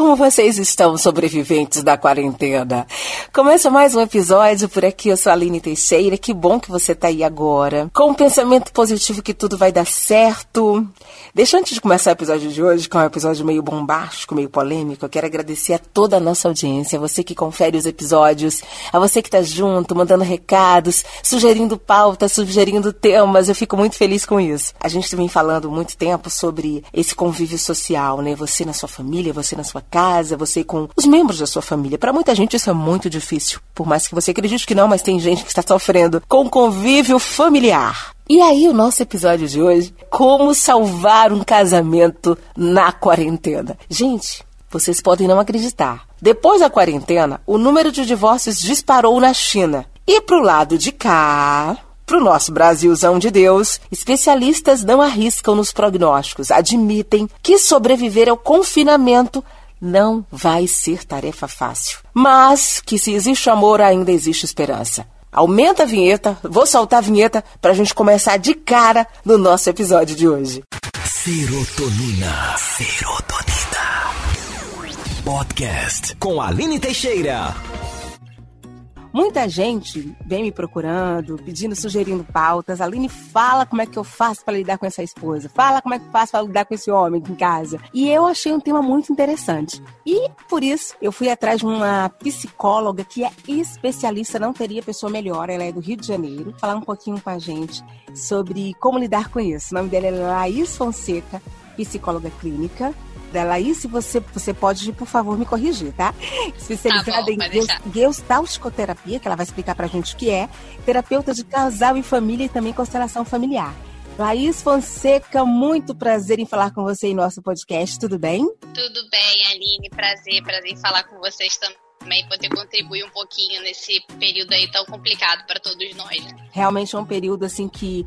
Como vocês estão, sobreviventes da quarentena? Começa mais um episódio por aqui. Eu sou a Aline Teixeira. Que bom que você está aí agora. Com um pensamento positivo que tudo vai dar certo. Deixa antes de começar o episódio de hoje, que é um episódio meio bombástico, meio polêmico, eu quero agradecer a toda a nossa audiência, a você que confere os episódios, a você que está junto, mandando recados, sugerindo pautas, sugerindo temas. Eu fico muito feliz com isso. A gente vem falando muito tempo sobre esse convívio social, né? Você na sua família, você na sua casa, você com os membros da sua família. Para muita gente isso é muito difícil, por mais que você acredite que não, mas tem gente que está sofrendo com convívio familiar. E aí, o nosso episódio de hoje, como salvar um casamento na quarentena. Gente, vocês podem não acreditar. Depois da quarentena, o número de divórcios disparou na China. E pro lado de cá, pro nosso Brasilzão de Deus, especialistas não arriscam nos prognósticos, admitem que sobreviver ao confinamento não vai ser tarefa fácil. Mas que se existe amor, ainda existe esperança. Aumenta a vinheta, vou soltar a vinheta para a gente começar de cara no nosso episódio de hoje. Serotonina. Serotonina. Podcast com Aline Teixeira. Muita gente vem me procurando, pedindo, sugerindo pautas. Aline, fala como é que eu faço para lidar com essa esposa. Fala como é que eu faço para lidar com esse homem em casa. E eu achei um tema muito interessante. E por isso eu fui atrás de uma psicóloga que é especialista, não teria pessoa melhor. Ela é do Rio de Janeiro. Falar um pouquinho com a gente sobre como lidar com isso. O nome dela é Laís Fonseca, psicóloga clínica da Laís, se você, você pode, por favor, me corrigir, tá? Especializada tá bom, em que ela vai explicar pra gente o que é, terapeuta de casal e família e também constelação familiar. Laís Fonseca, muito prazer em falar com você em nosso podcast, tudo bem? Tudo bem, Aline, prazer, prazer em falar com vocês também também poder contribuir um pouquinho nesse período aí tão complicado para todos nós. Realmente é um período assim que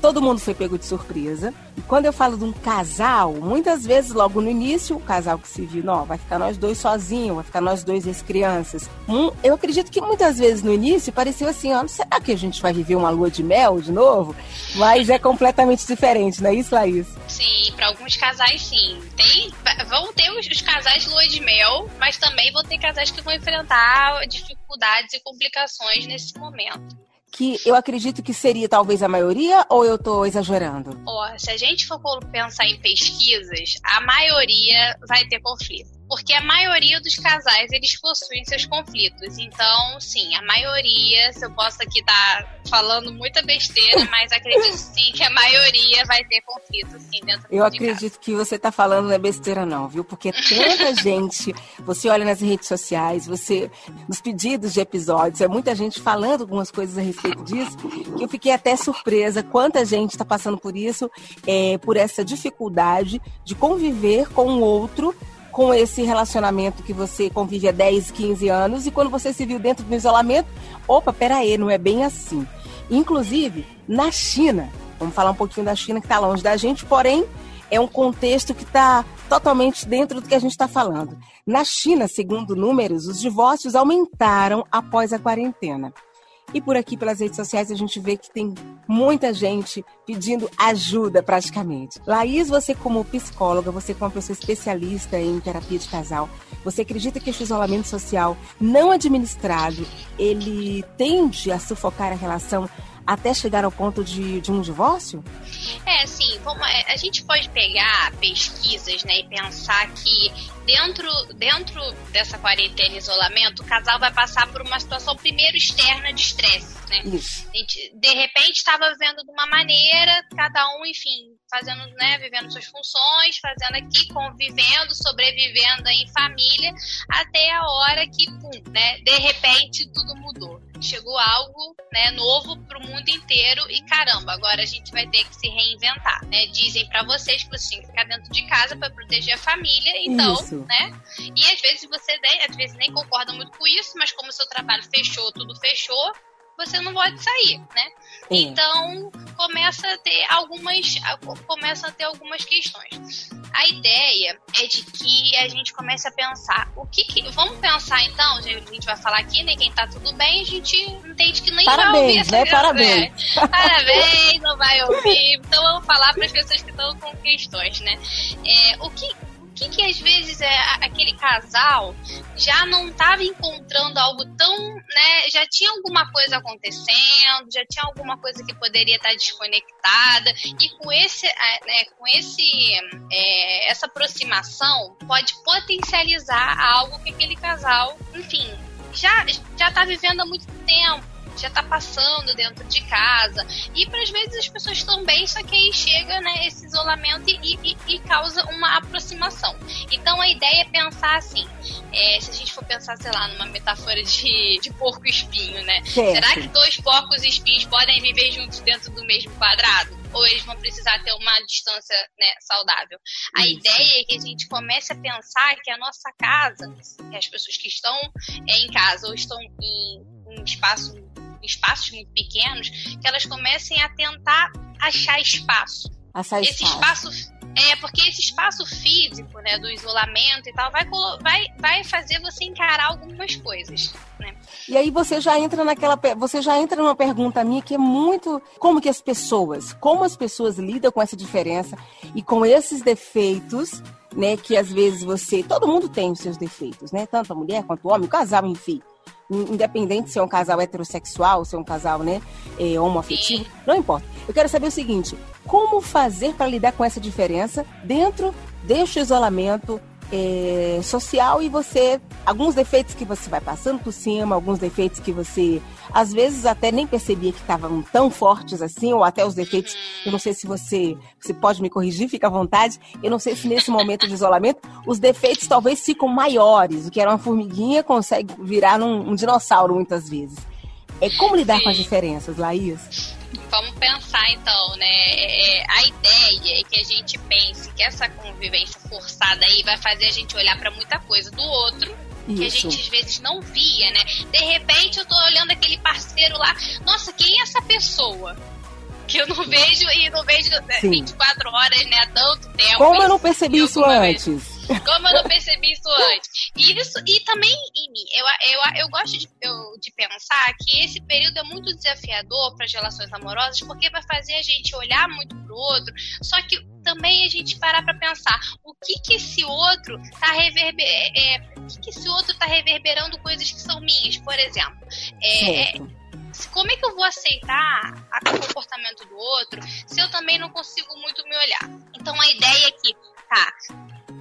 todo mundo foi pego de surpresa. Quando eu falo de um casal, muitas vezes logo no início, o casal que se viu, não, vai ficar nós dois sozinhos, vai ficar nós dois e as crianças. Hum, eu acredito que muitas vezes no início pareceu assim, ó, será que a gente vai viver uma lua de mel de novo? Mas é completamente diferente, não é isso, Laís? Sim, para alguns casais sim. Tem, vão ter os, os casais lua de mel, mas também vão ter casais que vão enfrentar dificuldades e complicações nesse momento. Que eu acredito que seria talvez a maioria ou eu estou exagerando? Ó, se a gente for pensar em pesquisas, a maioria vai ter conflito porque a maioria dos casais eles possuem seus conflitos. Então, sim, a maioria, se eu posso aqui estar tá falando muita besteira, mas acredito sim que a maioria vai ter conflito sim dentro Eu acredito que você está falando não é besteira não, viu? Porque tanta gente, você olha nas redes sociais, você nos pedidos de episódios, é muita gente falando algumas coisas a respeito disso, que eu fiquei até surpresa quanta gente está passando por isso, é, por essa dificuldade de conviver com o outro com esse relacionamento que você convive há 10, 15 anos e quando você se viu dentro do isolamento, opa, peraí, não é bem assim. Inclusive, na China, vamos falar um pouquinho da China que está longe da gente, porém é um contexto que está totalmente dentro do que a gente está falando. Na China, segundo números, os divórcios aumentaram após a quarentena. E por aqui, pelas redes sociais, a gente vê que tem muita gente pedindo ajuda praticamente. Laís, você como psicóloga, você como pessoa especialista em terapia de casal, você acredita que esse isolamento social não administrado, ele tende a sufocar a relação até chegar ao ponto de, de um divórcio? É, sim. Vamos, é, a gente pode pegar pesquisas né, e pensar que dentro, dentro dessa quarentena e isolamento, o casal vai passar por uma situação primeiro externa de estresse. Né? Gente, de repente estava vivendo de uma maneira, cada um, enfim, fazendo, né, vivendo suas funções, fazendo aqui, convivendo, sobrevivendo em família, até a hora que, pum, né, de repente tudo mudou. Chegou algo, né, novo para o mundo inteiro e caramba, agora a gente vai ter que se reinventar, né? Dizem para vocês que você tem que ficar dentro de casa para proteger a família, então, isso. né? E às vezes você, às vezes nem concorda muito com isso, mas como o seu trabalho fechou, tudo fechou, você não pode sair, né? É. Então começa a ter algumas começa a ter algumas questões. A ideia é de que a gente comece a pensar o que, que vamos pensar então, a gente vai falar aqui, né? Quem tá tudo bem, a gente entende que nem Parabéns, vai ouvir essa né? Parabéns. É. Parabéns, não vai ouvir. Então vamos falar para as pessoas que estão com questões, né? É, o que que que às vezes é aquele casal já não estava encontrando algo tão, né, já tinha alguma coisa acontecendo, já tinha alguma coisa que poderia estar desconectada e com esse, né, com esse, é, essa aproximação pode potencializar algo que aquele casal, enfim, já já está vivendo há muito tempo já tá passando dentro de casa. E para às vezes as pessoas estão bem, só que aí chega né, esse isolamento e, e, e causa uma aproximação. Então a ideia é pensar assim: é, se a gente for pensar, sei lá, numa metáfora de, de porco espinho, né? Será que dois porcos espinhos podem viver juntos dentro do mesmo quadrado? Ou eles vão precisar ter uma distância né, saudável? A Isso. ideia é que a gente comece a pensar que a nossa casa, que as pessoas que estão é, em casa ou estão em um espaço espaços muito pequenos, que elas comecem a tentar achar espaço. Achar esse espaço. espaço é, porque esse espaço físico, né, do isolamento e tal, vai, vai, vai fazer você encarar algumas coisas, né? E aí você já entra naquela, você já entra numa pergunta minha que é muito, como que as pessoas, como as pessoas lidam com essa diferença e com esses defeitos, né, que às vezes você, todo mundo tem os seus defeitos, né, tanto a mulher quanto o homem, o casal, enfim independente se é um casal heterossexual, se é um casal né, é, homoafetivo, não importa. Eu quero saber o seguinte: como fazer para lidar com essa diferença dentro deste isolamento é, social e você alguns defeitos que você vai passando por cima, alguns defeitos que você às vezes até nem percebia que estavam tão fortes assim, ou até os defeitos, eu não sei se você, você pode me corrigir, fica à vontade. Eu não sei se nesse momento de isolamento os defeitos talvez ficam maiores, o que era uma formiguinha consegue virar num, um dinossauro muitas vezes. É como lidar Sim. com as diferenças, Laís? Vamos pensar então, né? É, a ideia é que a gente pense que essa convivência forçada aí vai fazer a gente olhar para muita coisa do outro isso. que a gente às vezes não via, né? De repente eu tô olhando aquele parceiro lá, nossa, quem é essa pessoa? Que eu não vejo e não vejo né, Sim. 24 horas, né? Há tanto tempo. Como eu não percebi isso antes? Como eu não percebi isso antes. E, isso, e também em mim, eu, eu, eu gosto de, eu, de pensar que esse período é muito desafiador para as relações amorosas, porque vai fazer a gente olhar muito pro outro, só que também a gente parar para pensar o que que esse outro tá reverber, é, é, o que que esse outro tá reverberando coisas que são minhas, por exemplo. É, como é que eu vou aceitar o comportamento do outro se eu também não consigo muito me olhar? Então a ideia é que, tá,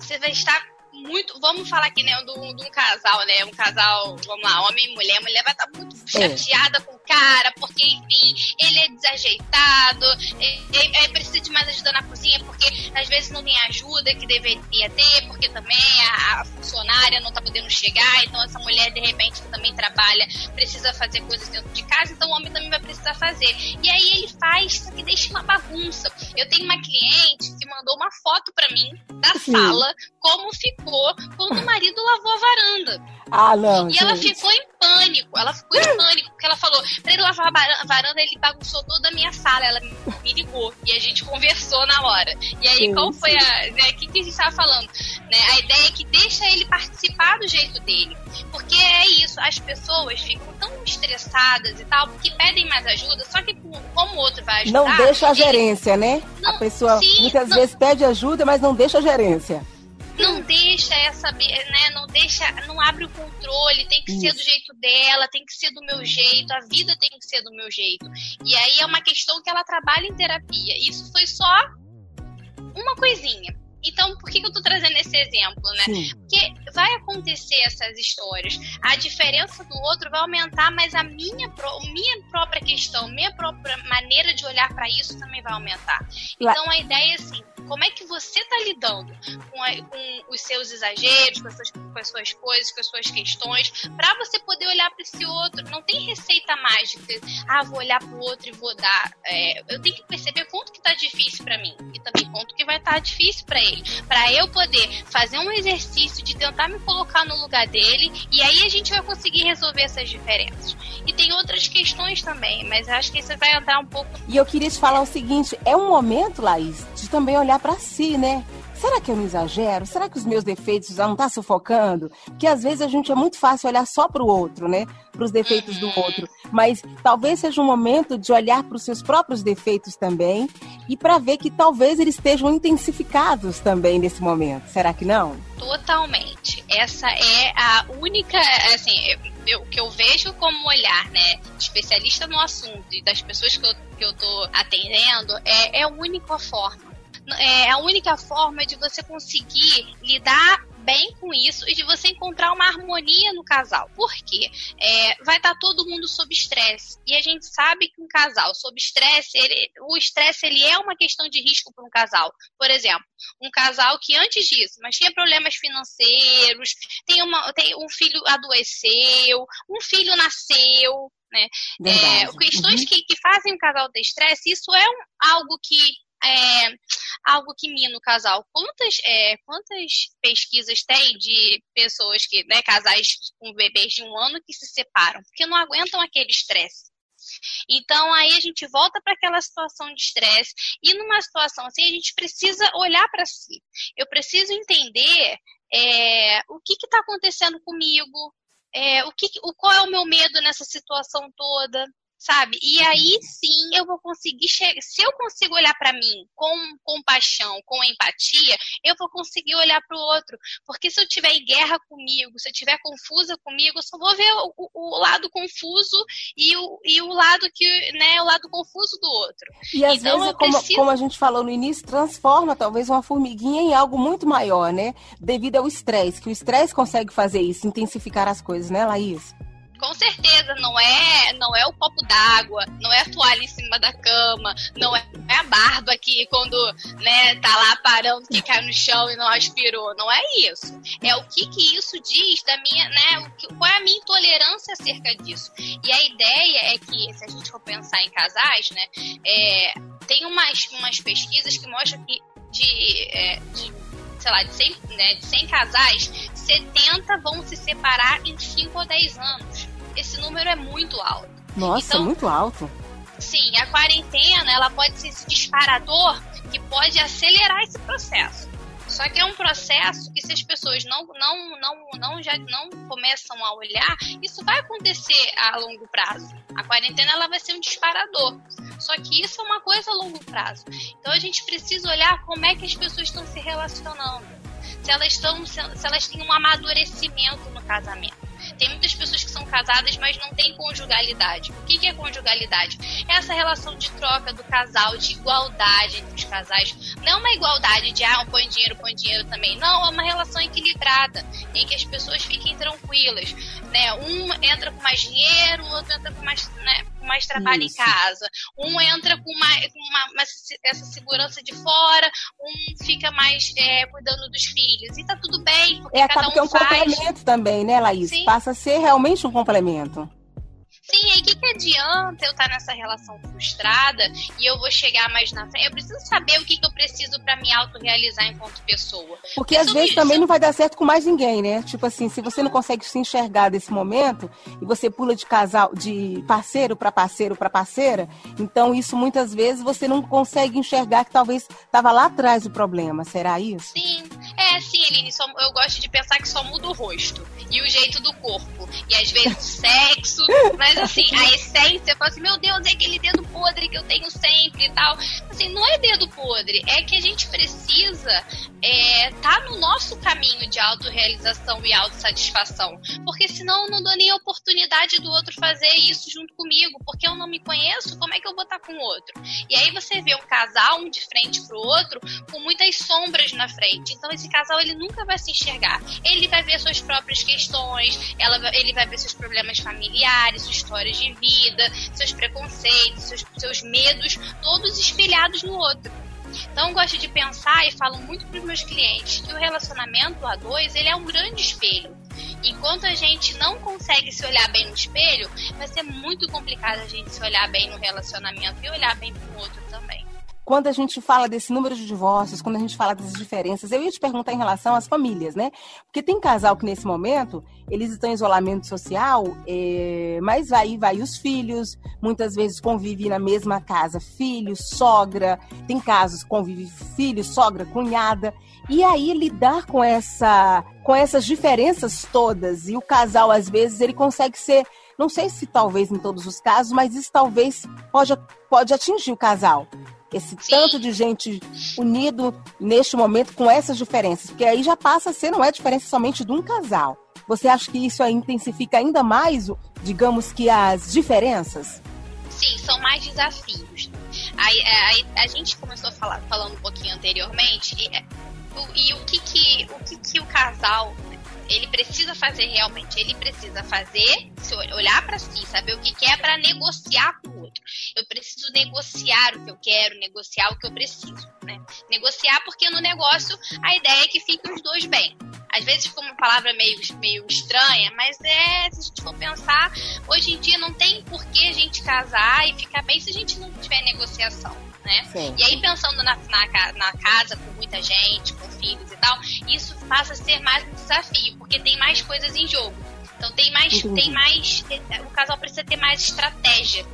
você vai estar muito. Vamos falar aqui, né, de um, de um casal, né? Um casal, vamos lá, homem e mulher. A mulher vai estar muito é. chateada com o cara, porque, enfim, ele é desajeitado, ele, ele, precisa de mais ajuda na cozinha, porque às vezes não tem ajuda que deveria ter, porque também a, a funcionária não tá podendo chegar, então essa mulher, de repente, que também trabalha, precisa fazer coisas dentro de casa, então o homem também vai precisar fazer. E aí ele faz, só que deixa uma bagunça. Eu tenho uma cliente que mandou uma foto para mim da Sim. sala, como ficou quando o marido lavou a varanda. Ah, não. E gente. ela ficou em pânico. Ela ficou em pânico, porque ela falou: pra ele lavar a varanda, ele bagunçou toda a minha sala. Ela me ligou e a gente conversou na hora. E aí, sim, qual foi a. Né, o que, que a gente tava falando? Né, a ideia é que deixa ele participar do jeito dele. Porque é isso, as pessoas ficam tão estressadas e tal, porque pedem mais ajuda, só que como o outro vai ajudar. Não deixa a gerência, né? Não, a pessoa sim, muitas não, vezes pede ajuda, mas não deixa a gerência não deixa essa, né, não deixa, não abre o controle, tem que Isso. ser do jeito dela, tem que ser do meu jeito, a vida tem que ser do meu jeito. E aí é uma questão que ela trabalha em terapia. Isso foi só uma coisinha. Então, por que, que eu tô trazendo esse exemplo, né? Sim. Porque vai acontecer essas histórias. A diferença do outro vai aumentar, mas a minha, minha própria questão, minha própria maneira de olhar para isso também vai aumentar. Então, a ideia é assim: como é que você está lidando com, a, com, os seus exageros, com as suas, com as suas coisas, com as suas questões, para você poder olhar para esse outro. Não tem receita mágica. Ah, vou olhar para o outro e vou dar. É, eu tenho que perceber quanto que está difícil para mim e tá difícil para ele, para eu poder fazer um exercício de tentar me colocar no lugar dele e aí a gente vai conseguir resolver essas diferenças. E tem outras questões também, mas acho que isso vai entrar um pouco. E eu queria te falar o seguinte: é um momento, Laís, de também olhar para si, né? Será que eu não exagero? Será que os meus defeitos já não estão tá sufocando? Porque às vezes a gente é muito fácil olhar só para o outro, né? Para os defeitos do outro. Mas talvez seja um momento de olhar para os seus próprios defeitos também e para ver que talvez eles estejam intensificados também nesse momento. Será que não? Totalmente. Essa é a única, assim, o que eu vejo como olhar, né, especialista no assunto e das pessoas que eu, que eu tô atendendo, é, é a única forma. É a única forma de você conseguir lidar bem com isso e de você encontrar uma harmonia no casal. Por quê? É, vai estar todo mundo sob estresse. E a gente sabe que um casal sob estresse, o estresse ele é uma questão de risco para um casal. Por exemplo, um casal que antes disso, mas tinha problemas financeiros, tem, uma, tem um filho adoeceu, um filho nasceu, né? É, questões uhum. que, que fazem o casal ter estresse, isso é um, algo que é, algo que mina o casal. Quantas, é, quantas pesquisas tem de pessoas que, né, casais com bebês de um ano que se separam, porque não aguentam aquele estresse. Então aí a gente volta para aquela situação de estresse e numa situação assim a gente precisa olhar para si. Eu preciso entender é, o que está acontecendo comigo, é, o que, o, qual é o meu medo nessa situação toda, sabe? E aí sim eu vou conseguir chegar. Se eu consigo olhar para mim com compaixão, com empatia, eu vou conseguir olhar para o outro. Porque se eu tiver em guerra comigo, se eu tiver confusa comigo, eu só vou ver o, o, lado confuso e o, e o lado que, né, o lado confuso do outro. E às então, vezes, como, preciso... como a gente falou no início, transforma talvez uma formiguinha em algo muito maior, né? Devido ao estresse, que o estresse consegue fazer isso, intensificar as coisas, né, Laís? Com certeza não é não é o copo d'água, não é a toalha em cima da cama, não é, é a barba que quando né, tá lá parando que cai no chão e não aspirou, não é isso. É o que que isso diz da minha, né, que, qual é a minha intolerância acerca disso. E a ideia é que se a gente for pensar em casais, né, é, tem umas, umas pesquisas que mostram que de, é, de sei lá, de 100, né, de 100 casais, 70 vão se separar em 5 ou 10 anos esse número é muito alto. Nossa, então, muito alto. Sim, a quarentena ela pode ser esse disparador que pode acelerar esse processo. Só que é um processo que se as pessoas não, não, não, não já não começam a olhar, isso vai acontecer a longo prazo. A quarentena ela vai ser um disparador. Só que isso é uma coisa a longo prazo. Então a gente precisa olhar como é que as pessoas estão se relacionando. Se elas estão, se elas têm um amadurecimento no casamento tem muitas pessoas que são casadas, mas não têm conjugalidade. O que, que é conjugalidade? É essa relação de troca do casal, de igualdade entre os casais. Não é uma igualdade de, ah, põe dinheiro, põe dinheiro também. Não, é uma relação equilibrada, em que as pessoas fiquem tranquilas. Né? Um entra com mais dinheiro, o outro entra com mais, né, com mais trabalho Isso. em casa. Um entra com, uma, com uma, uma, essa segurança de fora, um fica mais é, cuidando dos filhos. E tá tudo bem, porque é, cada um que é um faz. complemento também, né, Laís? Sim. Passa a ser realmente um complemento. Sim, e o que, que adianta eu estar nessa relação frustrada e eu vou chegar mais na frente? Eu preciso saber o que, que eu preciso para me autorrealizar enquanto pessoa. Porque às vezes isso. também não vai dar certo com mais ninguém, né? Tipo assim, se você não consegue se enxergar desse momento e você pula de casal, de parceiro para parceiro para parceira, então isso muitas vezes você não consegue enxergar que talvez estava lá atrás o problema. Será isso? Sim. É, sim, Eline, só, eu gosto de pensar que só muda o rosto e o jeito do corpo. E às vezes o sexo, mas assim, a essência, eu falo assim, meu Deus, é aquele dedo podre que eu tenho sempre e tal. Assim, não é dedo podre, é que a gente precisa é, tá no nosso caminho de autorrealização e autossatisfação. Porque senão eu não dou nem a oportunidade do outro fazer isso junto comigo, porque eu não me conheço, como é que eu vou estar com o outro? E aí você vê um casal, um de frente pro outro, com muitas sombras na frente. Então esse casal ele nunca vai se enxergar. Ele vai ver suas próprias questões, ela, ele vai ver seus problemas familiares, suas histórias de vida, seus preconceitos, seus, seus medos, todos espelhados no outro. Então gosto de pensar e falo muito para os meus clientes que o relacionamento a dois ele é um grande espelho. Enquanto a gente não consegue se olhar bem no espelho, vai ser muito complicado a gente se olhar bem no relacionamento e olhar bem para o outro também. Quando a gente fala desse número de divórcios, quando a gente fala dessas diferenças, eu ia te perguntar em relação às famílias, né? Porque tem casal que nesse momento eles estão em isolamento social, é, mas vai vai os filhos, muitas vezes convivem na mesma casa, filho, sogra, tem casos convive filho, sogra, cunhada. E aí lidar com essa com essas diferenças todas e o casal às vezes ele consegue ser não sei se talvez em todos os casos, mas isso talvez pode, pode atingir o casal. Esse Sim. tanto de gente unido neste momento com essas diferenças. Porque aí já passa a ser, não é diferença somente de um casal. Você acha que isso intensifica ainda mais, digamos que as diferenças? Sim, são mais desafios. Aí, aí a gente começou a falar, falando um pouquinho anteriormente, e, é, o, e o, que, que, o que, que o casal ele precisa fazer realmente, ele precisa fazer, olhar para si, saber o que quer para negociar com o outro. Eu preciso negociar o que eu quero, negociar o que eu preciso, né? Negociar porque no negócio a ideia é que fiquem os dois bem. Às vezes fica uma palavra meio, meio estranha, mas é, se a gente for pensar, hoje em dia não tem por que a gente casar e ficar bem se a gente não tiver negociação né? Sim. E aí pensando na, na, na, casa com muita gente, com filhos e tal, isso passa a ser mais um desafio, porque tem mais coisas em jogo. Então tem mais, tem mais, o casal precisa ter mais estratégia.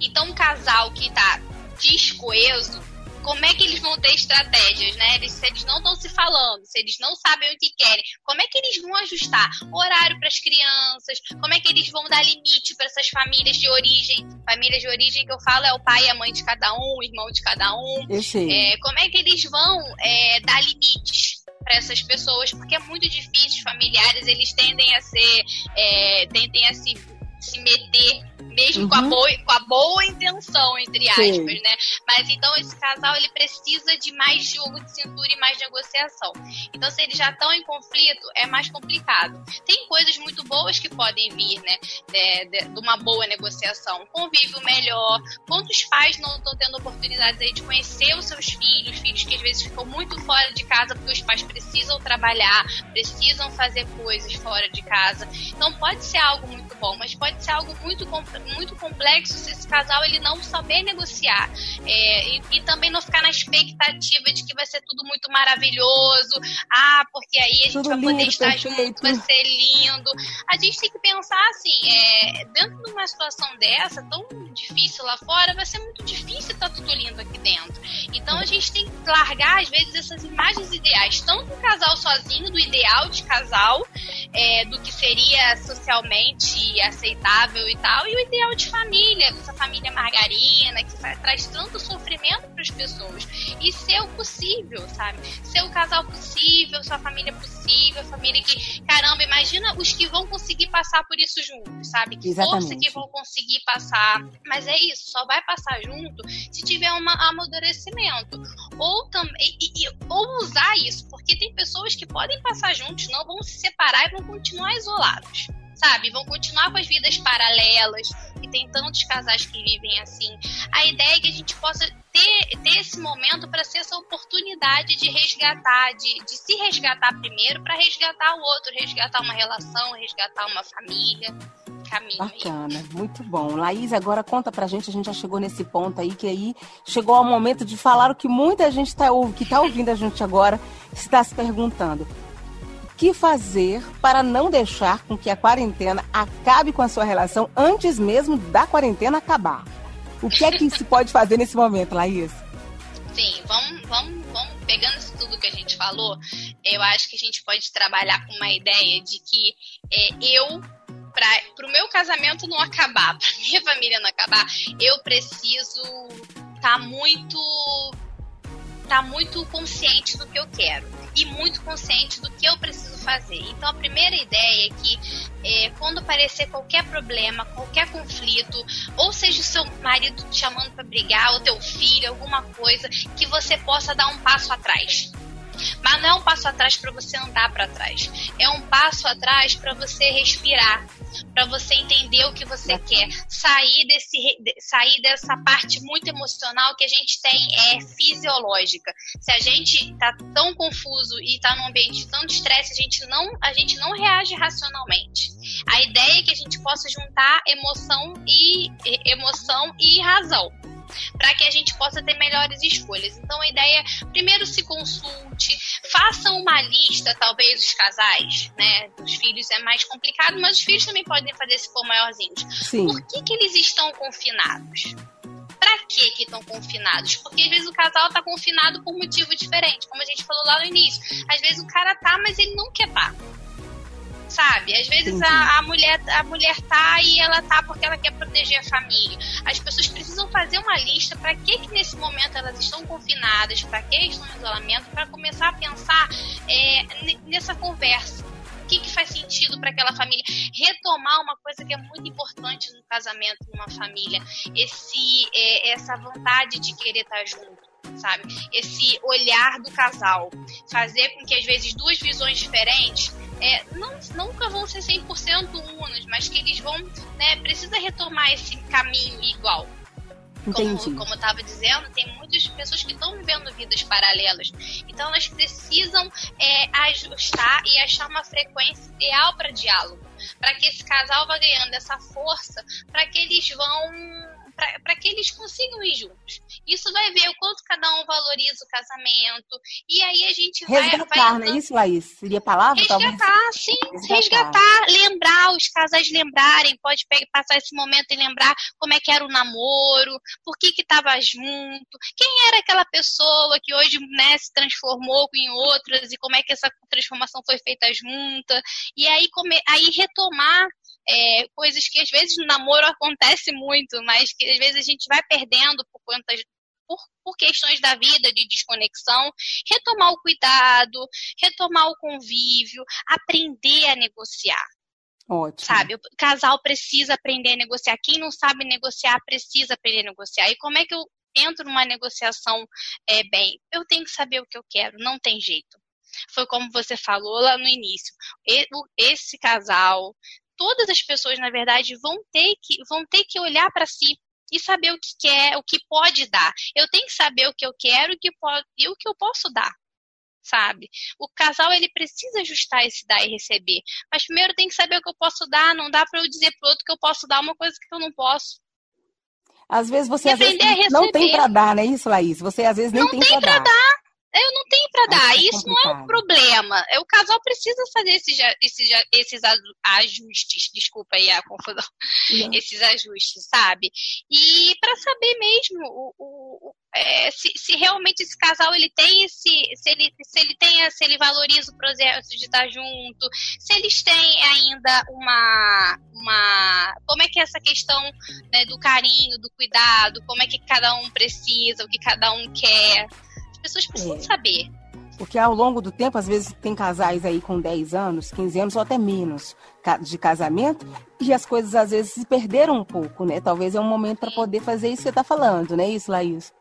Então um casal que tá descoeso, como é que eles vão ter estratégias, né? Eles, se eles não estão se falando, se eles não sabem o que querem, como é que eles vão ajustar horário para as crianças? Como é que eles vão dar limite para essas famílias de origem? Famílias de origem que eu falo é o pai e a mãe de cada um, o irmão de cada um. É, como é que eles vão é, dar limites? para essas pessoas, porque é muito difícil, familiares, eles tendem a ser, é, tendem a se, se meter mesmo uhum. com, a uhum. boa, com a boa intenção, entre aspas, Sim. né? Mas então esse casal ele precisa de mais jogo de cintura e mais negociação. Então, se eles já estão em conflito, é mais complicado. Tem coisas muito boas que podem vir, né? De, de, de uma boa negociação. Convívio melhor. Quantos pais não estão tendo oportunidades aí de conhecer os seus filhos, filhos que às vezes ficam muito fora de casa porque os pais precisam trabalhar, precisam fazer coisas fora de casa. Então pode ser algo muito bom, mas pode ser algo muito muito complexo se esse casal ele não saber negociar é, e, e, também não ficar na expectativa de que vai ser tudo muito maravilhoso, ah, porque aí a gente tudo vai lindo, poder estar perfeito. junto, vai ser lindo. A gente tem que pensar assim, é, dentro de uma situação dessa, tão difícil lá fora, vai ser muito difícil estar tudo lindo aqui dentro. Então a gente tem que largar, às vezes, essas imagens ideais, tanto do casal sozinho, do ideal de casal, é, do que seria socialmente aceitável e tal, e o ideal de família, essa família margarina, que traz tanto sofrimento para as pessoas. E ser o possível, sabe? Ser o casal possível, sua família possível, família que. Caramba, imagina os que vão conseguir passar por isso juntos, sabe? Que Exatamente. força que vão conseguir passar. Mas é isso, só vai passar junto se tiver um amadurecimento. Ou também. E, e, ou usar isso, porque tem pessoas que podem passar juntos, não vão se separar e vão continuar isolados sabe? Vão continuar com as vidas paralelas, e tem tantos casais que vivem assim. A ideia é que a gente possa ter, ter esse momento para ser essa oportunidade de resgatar, de, de se resgatar primeiro para resgatar o outro, resgatar uma relação, resgatar uma família. Caminho Bacana, muito bom. Laís, agora conta pra gente, a gente já chegou nesse ponto aí, que aí chegou ao momento de falar o que muita gente tá, que está ouvindo a gente agora está se perguntando que fazer para não deixar com que a quarentena acabe com a sua relação antes mesmo da quarentena acabar? O que é que se pode fazer nesse momento, Laís? Sim, vamos, vamos, vamos pegando isso tudo que a gente falou, eu acho que a gente pode trabalhar com uma ideia de que é, eu para o meu casamento não acabar, para minha família não acabar, eu preciso estar tá muito tá muito consciente do que eu quero e muito consciente do que eu preciso fazer. Então, a primeira ideia é que é, quando aparecer qualquer problema, qualquer conflito, ou seja o seu marido te chamando para brigar, ou teu filho, alguma coisa, que você possa dar um passo atrás. Mas não é um passo atrás para você andar para trás. É um passo atrás para você respirar, para você entender o que você quer, sair desse sair dessa parte muito emocional que a gente tem é fisiológica. Se a gente está tão confuso e está num ambiente de tanto estresse, a gente não a gente não reage racionalmente. A ideia é que a gente possa juntar emoção e emoção e razão para que a gente possa ter melhores escolhas. Então a ideia é, primeiro se consulte, faça uma lista, talvez os casais, né, dos filhos é mais complicado, mas os filhos também podem fazer se for maiorzinhos. Sim. Por que, que eles estão confinados? Pra que que estão confinados? Porque às vezes o casal tá confinado por motivo diferente, como a gente falou lá no início. Às vezes o cara tá, mas ele não quer tá sabe? Às vezes a, a, mulher, a mulher tá e ela tá porque ela quer proteger a família. As pessoas precisam fazer uma lista para que, que nesse momento elas estão confinadas, para que estão em isolamento, para começar a pensar é, nessa conversa. O que, que faz sentido para aquela família? Retomar uma coisa que é muito importante no casamento, numa família. Esse, é, essa vontade de querer estar tá junto sabe? Esse olhar do casal. Fazer com que, às vezes, duas visões diferentes é, não, nunca vão ser 100% unas, mas que eles vão, né, precisa retomar esse caminho igual. Entendi. Como, como eu estava dizendo, tem muitas pessoas que estão vivendo vidas paralelas. Então elas precisam é, ajustar e achar uma frequência ideal para diálogo. Para que esse casal vá ganhando essa força, para que eles vão para que eles consigam ir juntos. Isso vai ver o quanto cada um valoriza o casamento. E aí a gente vai. Resgatar, vai... não é isso, Laís? Seria a palavra? Resgatar, talvez? sim. Resgatar. resgatar. lembrar, os casais lembrarem, pode pegar, passar esse momento e lembrar como é que era o namoro, por que que tava junto, quem era aquela pessoa que hoje né, se transformou em outras e como é que essa transformação foi feita junta. E aí, come... aí retomar é, coisas que às vezes no namoro acontece muito, mas que às vezes a gente vai perdendo por conta por, por, questões da vida, de desconexão, retomar o cuidado, retomar o convívio, aprender a negociar. Ótimo. Sabe, o casal precisa aprender a negociar. Quem não sabe negociar precisa aprender a negociar. E como é que eu entro numa negociação é, bem? Eu tenho que saber o que eu quero, não tem jeito. Foi como você falou lá no início. Esse casal todas as pessoas, na verdade, vão ter que, vão ter que olhar para si e saber o que quer, o que pode dar. Eu tenho que saber o que eu quero e o que, pode, e o que eu posso dar. Sabe? O casal ele precisa ajustar esse dar e receber. Mas primeiro tem que saber o que eu posso dar. Não dá para eu dizer pro outro que eu posso dar uma coisa que eu não posso. Às vezes você às vezes, não tem para dar, não é isso, Laís? Você às vezes nem não tem, tem para dar. dar. Eu não tenho para dar. Isso não é um problema. É, o casal precisa fazer esses, esses, esses ajustes. Desculpa aí a confusão. Não. Esses ajustes, sabe? E para saber mesmo o, o é, se, se, realmente esse casal ele tem esse, se ele, se ele tem, se ele valoriza o processo de estar junto, se eles têm ainda uma, uma, como é que é essa questão né, do carinho, do cuidado, como é que cada um precisa, o que cada um quer pessoas precisam é. saber. Porque ao longo do tempo, às vezes tem casais aí com 10 anos, 15 anos ou até menos de casamento, e as coisas às vezes se perderam um pouco, né? Talvez é um momento para poder fazer isso que você está falando, né? Isso, Laís?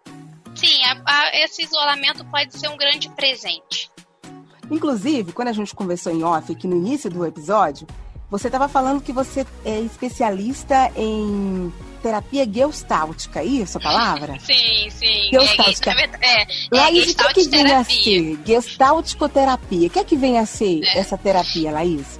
Sim, a, a, esse isolamento pode ser um grande presente. Inclusive, quando a gente conversou em off aqui no início do episódio, você estava falando que você é especialista em terapia gestáltica, é isso a palavra? Sim, sim. Gestáltica. É, é, Laís, o que, é que vem a ser? Gestáltico-terapia. O que é que vem a ser é. essa terapia, Laís?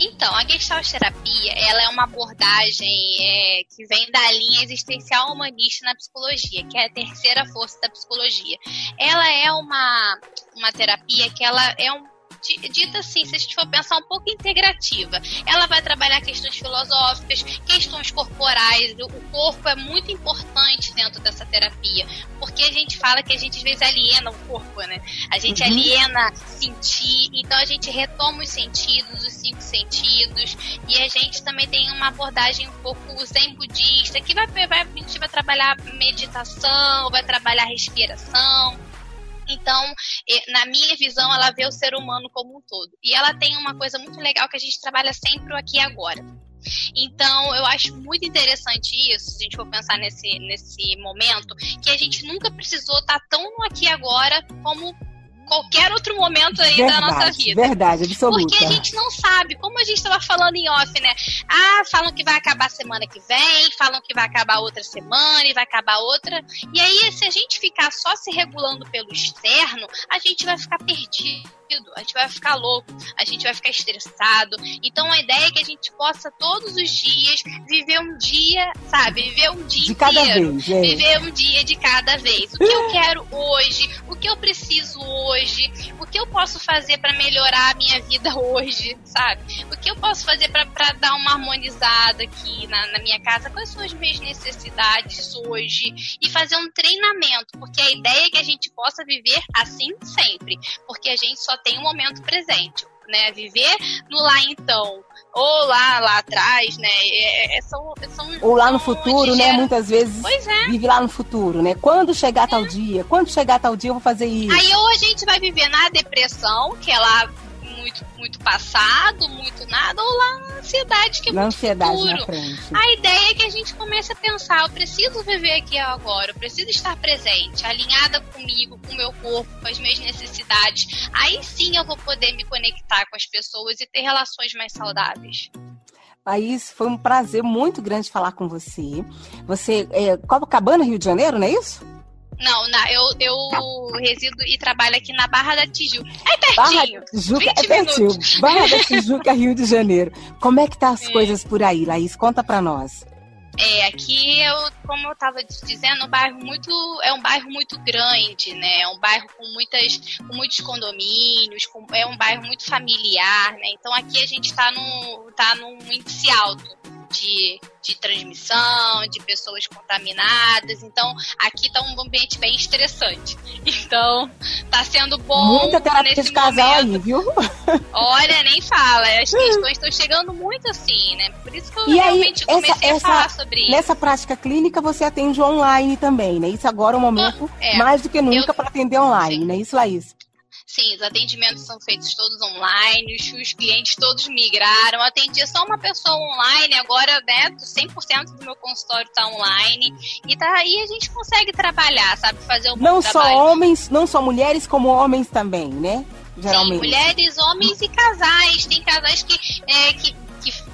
Então, a Gestalt terapia, ela é uma abordagem é, que vem da linha existencial humanista na psicologia, que é a terceira força da psicologia. Ela é uma, uma terapia que ela é um dita assim, se a gente for pensar um pouco integrativa. Ela vai trabalhar questões filosóficas, questões corporais. O corpo é muito importante dentro dessa terapia, porque a gente fala que a gente às vezes aliena o corpo, né? A gente uhum. aliena sentir, então a gente retoma os sentidos, os cinco sentidos, e a gente também tem uma abordagem um pouco zen budista, que vai, vai, a gente vai trabalhar meditação, vai trabalhar respiração então, na minha visão, ela vê o ser humano como um todo. E ela tem uma coisa muito legal que a gente trabalha sempre aqui e agora. Então, eu acho muito interessante isso, se a gente for pensar nesse, nesse momento, que a gente nunca precisou estar tão no aqui agora como qualquer outro momento aí verdade, da nossa vida. Verdade, absoluta. Porque a gente não sabe, como a gente estava falando em off, né? Ah, falam que vai acabar semana que vem, falam que vai acabar outra semana e vai acabar outra. E aí, se a gente ficar só se regulando pelo externo, a gente vai ficar perdido a gente vai ficar louco, a gente vai ficar estressado. Então a ideia é que a gente possa todos os dias viver um dia, sabe? Viver um dia de inteiro. cada vez, é. Viver um dia de cada vez. O que eu quero hoje, o que eu preciso hoje, o que eu posso fazer para melhorar a minha vida hoje, sabe? O que eu posso fazer para dar uma harmonizada aqui na, na minha casa, quais são as minhas necessidades hoje e fazer um treinamento, porque a ideia é que a gente possa viver assim sempre, porque a gente só tem o momento presente. Né, viver no lá então, ou lá lá atrás, né? É, é são, são, ou lá no futuro, né? Muitas vezes é. vive lá no futuro, né? Quando chegar é. tal dia, quando chegar tal dia eu vou fazer isso. Aí ou a gente vai viver na depressão, que é lá muito, muito passado, muito nada, ou lá na ansiedade que é na muito ansiedade futuro. Na frente. A ideia é que a gente comece a pensar, eu preciso viver aqui agora, eu preciso estar presente, alinhada comigo, com o meu corpo, com as minhas necessidades. Aí sim eu vou poder me conectar com as pessoas e ter relações mais saudáveis. País, foi um prazer muito grande falar com você. Você é Copacabana, Rio de Janeiro, não é isso? Não, na, eu, eu resido e trabalho aqui na Barra da Tijuca. É pertinho. Barra da Tijuca, é pertinho. Minutos. Barra da Tijuca, Rio de Janeiro. Como é que tá as é. coisas por aí, Laís? Conta pra nós. É, aqui eu, como eu estava dizendo, um bairro muito, é um bairro muito grande, né? É um bairro com muitas, com muitos condomínios, com, é um bairro muito familiar, né? Então aqui a gente está no, tá num índice alto de, de transmissão, de pessoas contaminadas. Então, aqui está um ambiente bem estressante. Então, está sendo bom Muita terapia nesse de casal momento. aí, viu? Olha, nem fala. As questões estão chegando muito assim, né? Por isso que eu e realmente aí, comecei essa, a falar sobre isso. Nessa prática clínica, você atende online também, né? Isso agora é um momento é, mais do que nunca para atender online, sim. né? Isso, Laís? Sim, os atendimentos são feitos todos online, os, clientes todos migraram. Atendia só uma pessoa online, agora né, 100% do meu consultório está online. E tá aí a gente consegue trabalhar, sabe? Fazer um Não só trabalho. homens, não só mulheres, como homens também, né? Geralmente. Sim, mulheres, homens e casais. Tem casais que, é, que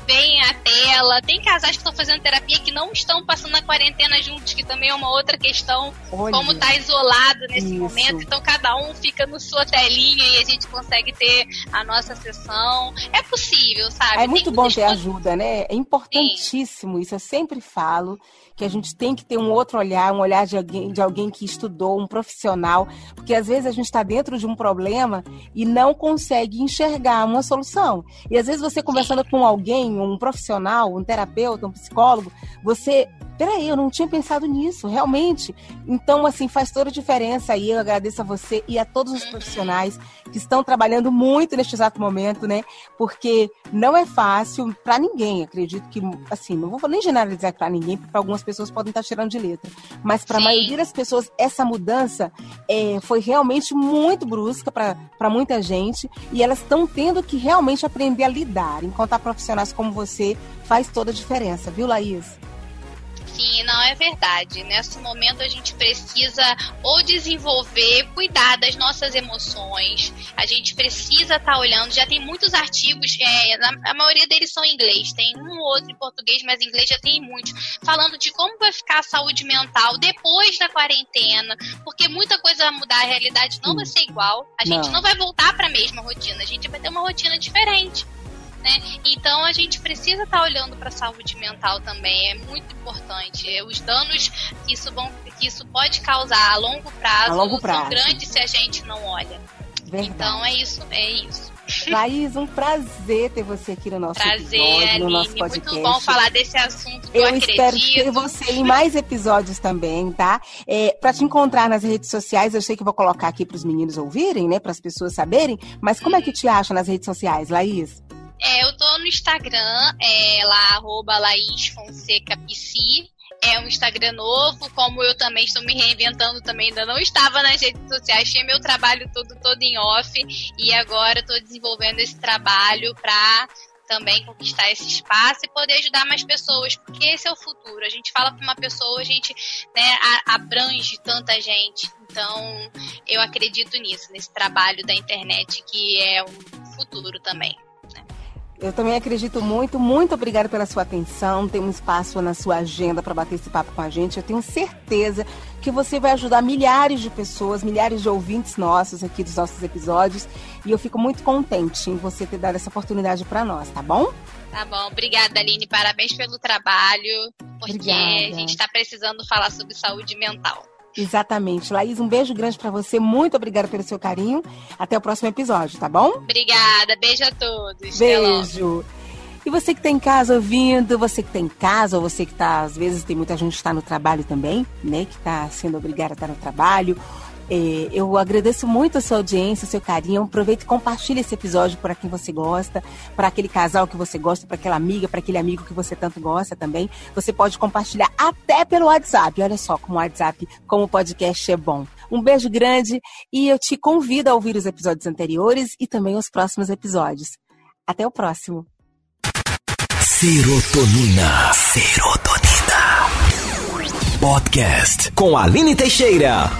veem a tela. Tem casais que estão fazendo terapia que não estão passando a quarentena juntos, que também é uma outra questão. Olha, como tá isolado nesse isso. momento. Então cada um fica no sua telinha e a gente consegue ter a nossa sessão. É possível, sabe? É muito bom ter ajuda, né? É importantíssimo Sim. isso. Eu sempre falo que a gente tem que ter um outro olhar, um olhar de alguém, de alguém que estudou, um profissional, porque às vezes a gente está dentro de um problema e não consegue enxergar uma solução. E às vezes você conversando com alguém, um profissional, um terapeuta, um psicólogo, você peraí, eu não tinha pensado nisso, realmente. Então, assim, faz toda a diferença aí. Eu agradeço a você e a todos os profissionais que estão trabalhando muito neste exato momento, né? Porque não é fácil para ninguém. Acredito que, assim, não vou nem generalizar para ninguém, porque algumas pessoas podem estar tirando de letra. Mas para a maioria das pessoas, essa mudança é, foi realmente muito brusca para muita gente e elas estão tendo que realmente aprender a lidar. Encontrar profissionais como você faz toda a diferença, viu, Laís? Sim, não é verdade. Nesse momento a gente precisa ou desenvolver, cuidar das nossas emoções. A gente precisa estar tá olhando. Já tem muitos artigos, é, a maioria deles são em inglês. Tem um ou outro em português, mas em inglês já tem muitos. Falando de como vai ficar a saúde mental depois da quarentena, porque muita coisa vai mudar. A realidade não vai ser igual. A gente não, não vai voltar para a mesma rotina. A gente vai ter uma rotina diferente né? Então a gente precisa estar tá olhando para a saúde mental também, é muito importante. É, os danos que isso, vão, que isso pode causar a longo prazo, a longo prazo. são grandes se a gente não olha. Verdade. Então é isso, é isso. Laís, um prazer ter você aqui no nosso prazer, episódio, Aline, no nosso podcast. Muito bom falar desse assunto eu, eu espero ter você em mais episódios também, tá? É, para te encontrar nas redes sociais, eu sei que vou colocar aqui para os meninos ouvirem, né? Para as pessoas saberem. Mas como é que te acha nas redes sociais, Laís? É, eu tô no Instagram, é lá, arroba Laís Fonseca PC. É um Instagram novo, como eu também estou me reinventando também, ainda não estava nas redes sociais, tinha meu trabalho todo, todo em off, e agora estou desenvolvendo esse trabalho para também conquistar esse espaço e poder ajudar mais pessoas, porque esse é o futuro. A gente fala para uma pessoa, a gente né, abrange tanta gente. Então, eu acredito nisso, nesse trabalho da internet que é um futuro também. Eu também acredito muito. Muito obrigada pela sua atenção. Tem um espaço na sua agenda para bater esse papo com a gente. Eu tenho certeza que você vai ajudar milhares de pessoas, milhares de ouvintes nossos aqui dos nossos episódios. E eu fico muito contente em você ter dado essa oportunidade para nós, tá bom? Tá bom. Obrigada, Aline. Parabéns pelo trabalho. Porque Obrigada. a gente está precisando falar sobre saúde mental. Exatamente. Laís, um beijo grande para você. Muito obrigada pelo seu carinho. Até o próximo episódio, tá bom? Obrigada. Beijo a todos. Beijo. E você que está em casa ouvindo, você que está em casa, ou você que está, às vezes, tem muita gente que está no trabalho também, né? Que está sendo obrigada a estar no trabalho, eu agradeço muito a sua audiência, o seu carinho. Aproveite e compartilhe esse episódio para quem você gosta, para aquele casal que você gosta, para aquela amiga, para aquele amigo que você tanto gosta também. Você pode compartilhar até pelo WhatsApp. Olha só como o WhatsApp, como o podcast é bom. Um beijo grande e eu te convido a ouvir os episódios anteriores e também os próximos episódios. Até o próximo. Serotonina. Serotonina. Podcast com Aline Teixeira.